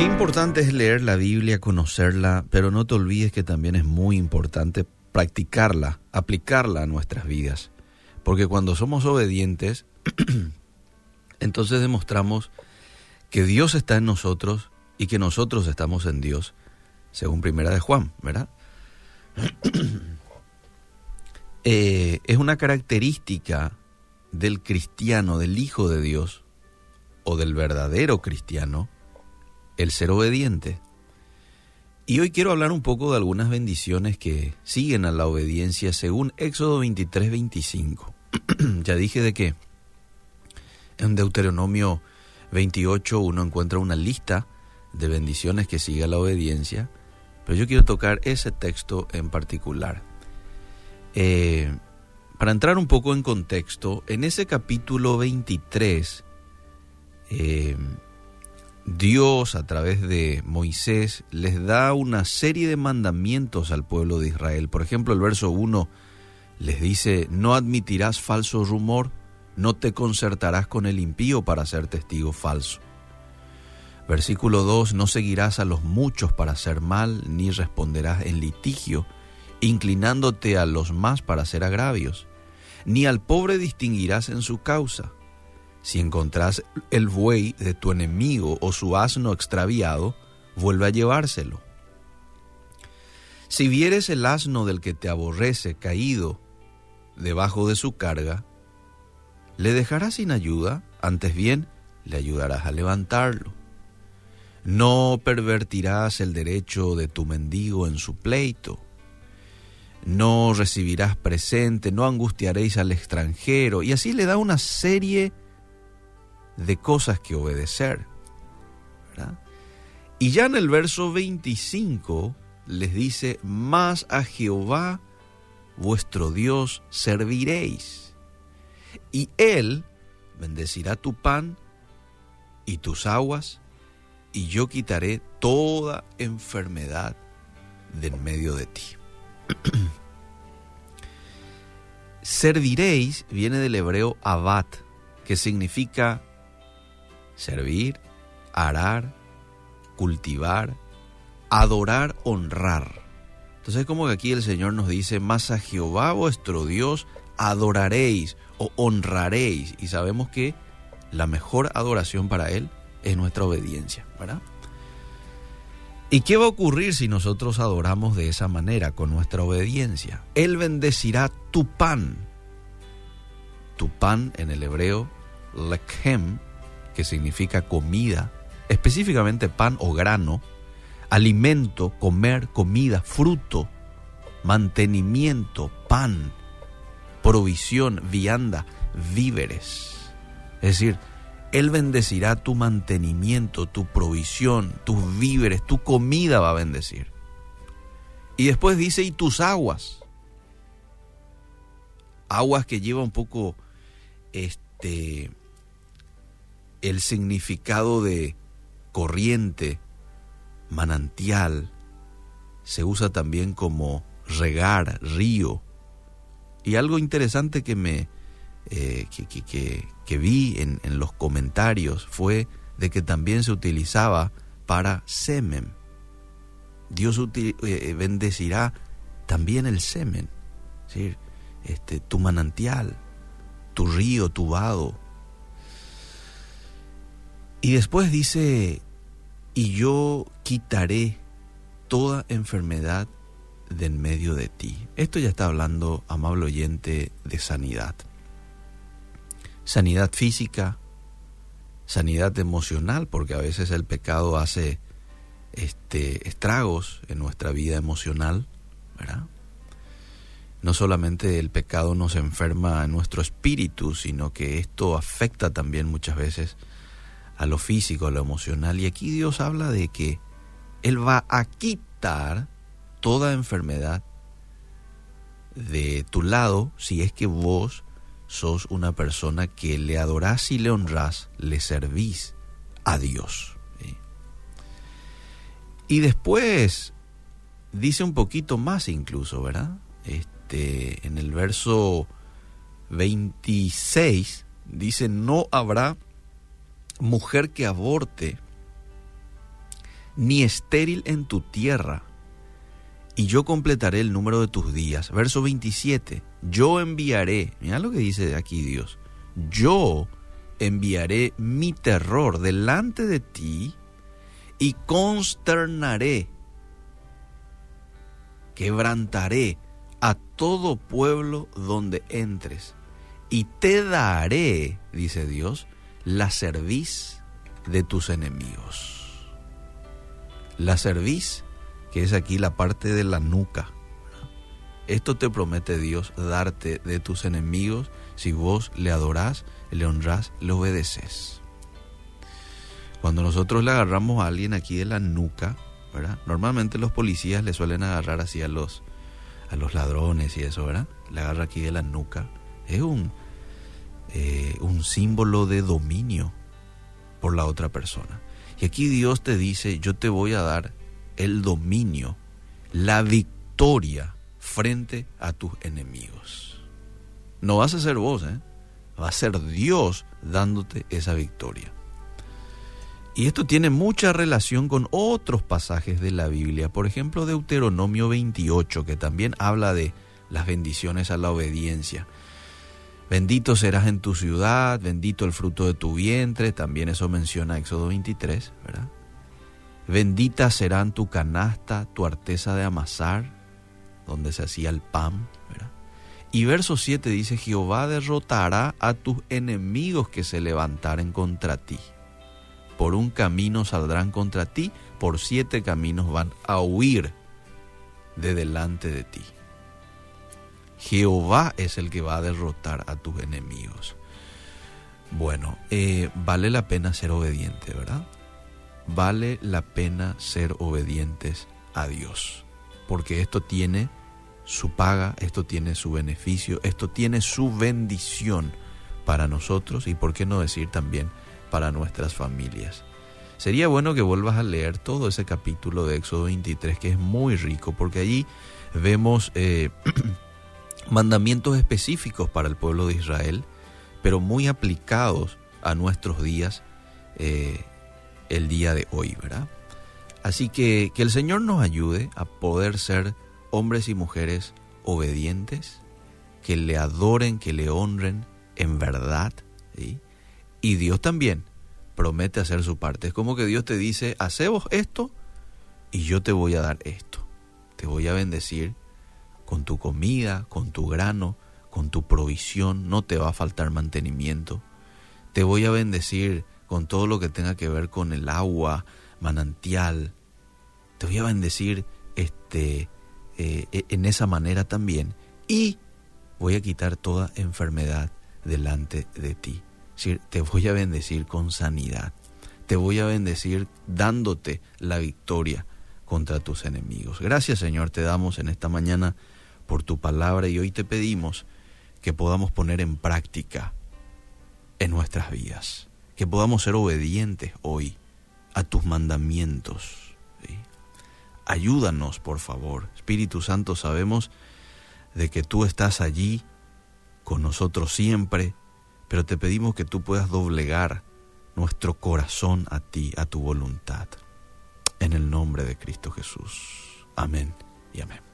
Qué importante es leer la Biblia, conocerla, pero no te olvides que también es muy importante practicarla, aplicarla a nuestras vidas. Porque cuando somos obedientes, entonces demostramos que Dios está en nosotros y que nosotros estamos en Dios, según Primera de Juan, ¿verdad? Eh, es una característica del cristiano, del Hijo de Dios, o del verdadero cristiano, el ser obediente. Y hoy quiero hablar un poco de algunas bendiciones que siguen a la obediencia según Éxodo 23, 25. ya dije de que en Deuteronomio 28 uno encuentra una lista de bendiciones que sigue a la obediencia, pero yo quiero tocar ese texto en particular. Eh, para entrar un poco en contexto, en ese capítulo 23, eh, Dios a través de Moisés les da una serie de mandamientos al pueblo de Israel. Por ejemplo, el verso 1 les dice, no admitirás falso rumor, no te concertarás con el impío para ser testigo falso. Versículo 2, no seguirás a los muchos para hacer mal, ni responderás en litigio inclinándote a los más para hacer agravios, ni al pobre distinguirás en su causa. Si encontrás el buey de tu enemigo o su asno extraviado, vuelve a llevárselo. Si vieres el asno del que te aborrece caído debajo de su carga, le dejarás sin ayuda, antes bien le ayudarás a levantarlo. No pervertirás el derecho de tu mendigo en su pleito no recibirás presente, no angustiaréis al extranjero. Y así le da una serie de cosas que obedecer. Y ya en el verso 25 les dice, más a Jehová vuestro Dios serviréis. Y Él bendecirá tu pan y tus aguas, y yo quitaré toda enfermedad de en medio de ti. Serviréis viene del hebreo abat, que significa servir, arar, cultivar, adorar, honrar. Entonces es como que aquí el Señor nos dice, más a Jehová vuestro Dios adoraréis o honraréis. Y sabemos que la mejor adoración para Él es nuestra obediencia, ¿verdad? ¿Y qué va a ocurrir si nosotros adoramos de esa manera, con nuestra obediencia? Él bendecirá tu pan. Tu pan en el hebreo, lekhem, que significa comida, específicamente pan o grano, alimento, comer, comida, fruto, mantenimiento, pan, provisión, vianda, víveres. Es decir, él bendecirá tu mantenimiento, tu provisión, tus víveres, tu comida va a bendecir. Y después dice, y tus aguas. Aguas que lleva un poco este el significado de corriente, manantial, se usa también como regar, río. Y algo interesante que me, eh, que, vi en, los comentarios fue de que también se utilizaba para semen. Dios eh, eh, bendecirá también el semen, este, tu manantial, tu río, tu vado. Y después dice, y yo quitaré toda enfermedad de en medio de ti. Esto ya está hablando, amable oyente, de sanidad sanidad física, sanidad emocional, porque a veces el pecado hace este, estragos en nuestra vida emocional, ¿verdad? No solamente el pecado nos enferma a nuestro espíritu, sino que esto afecta también muchas veces a lo físico, a lo emocional. Y aquí Dios habla de que Él va a quitar toda enfermedad de tu lado si es que vos sos una persona que le adorás y le honrás, le servís a Dios. Y después dice un poquito más incluso, ¿verdad? Este, en el verso 26 dice, no habrá mujer que aborte, ni estéril en tu tierra, y yo completaré el número de tus días. Verso 27, yo enviaré, mira lo que dice aquí Dios, yo enviaré mi terror delante de ti y consternaré, quebrantaré a todo pueblo donde entres y te daré, dice Dios, la cerviz de tus enemigos. La cerviz, que es aquí la parte de la nuca. Esto te promete Dios darte de tus enemigos si vos le adorás, le honrás, le obedeces. Cuando nosotros le agarramos a alguien aquí de la nuca. Normalmente los policías le suelen agarrar así a los, a los ladrones y eso, ¿verdad? Le agarra aquí de la nuca. Es un, eh, un símbolo de dominio por la otra persona. Y aquí Dios te dice, yo te voy a dar el dominio, la victoria frente a tus enemigos. No vas a ser vos, ¿eh? va a ser Dios dándote esa victoria. Y esto tiene mucha relación con otros pasajes de la Biblia, por ejemplo Deuteronomio 28, que también habla de las bendiciones a la obediencia. Bendito serás en tu ciudad, bendito el fruto de tu vientre, también eso menciona Éxodo 23, ¿verdad? Bendita serán tu canasta, tu arteza de amasar, donde se hacía el pan, ¿verdad? Y verso 7 dice, Jehová derrotará a tus enemigos que se levantaren contra ti. Por un camino saldrán contra ti, por siete caminos van a huir de delante de ti. Jehová es el que va a derrotar a tus enemigos. Bueno, eh, vale la pena ser obediente, ¿verdad? Vale la pena ser obedientes a Dios, porque esto tiene su paga, esto tiene su beneficio, esto tiene su bendición para nosotros y, por qué no decir también, para nuestras familias. Sería bueno que vuelvas a leer todo ese capítulo de Éxodo 23, que es muy rico, porque allí vemos... Eh, mandamientos específicos para el pueblo de Israel, pero muy aplicados a nuestros días, eh, el día de hoy, ¿verdad? Así que que el Señor nos ayude a poder ser hombres y mujeres obedientes, que le adoren, que le honren en verdad, y Dios también promete hacer su parte. Es como que Dios te dice, hacemos esto y yo te voy a dar esto. Te voy a bendecir con tu comida, con tu grano, con tu provisión, no te va a faltar mantenimiento. Te voy a bendecir con todo lo que tenga que ver con el agua, manantial. Te voy a bendecir este, eh, e, en esa manera también. Y voy a quitar toda enfermedad delante de ti. te voy a bendecir con sanidad. Te voy a bendecir dándote la victoria contra tus enemigos. Gracias Señor, te damos en esta mañana por tu palabra y hoy te pedimos que podamos poner en práctica en nuestras vidas, que podamos ser obedientes hoy a tus mandamientos. Ayúdanos, por favor. Espíritu Santo, sabemos de que tú estás allí con nosotros siempre, pero te pedimos que tú puedas doblegar nuestro corazón a ti, a tu voluntad. En el nombre de Cristo Jesús. Amén y amén.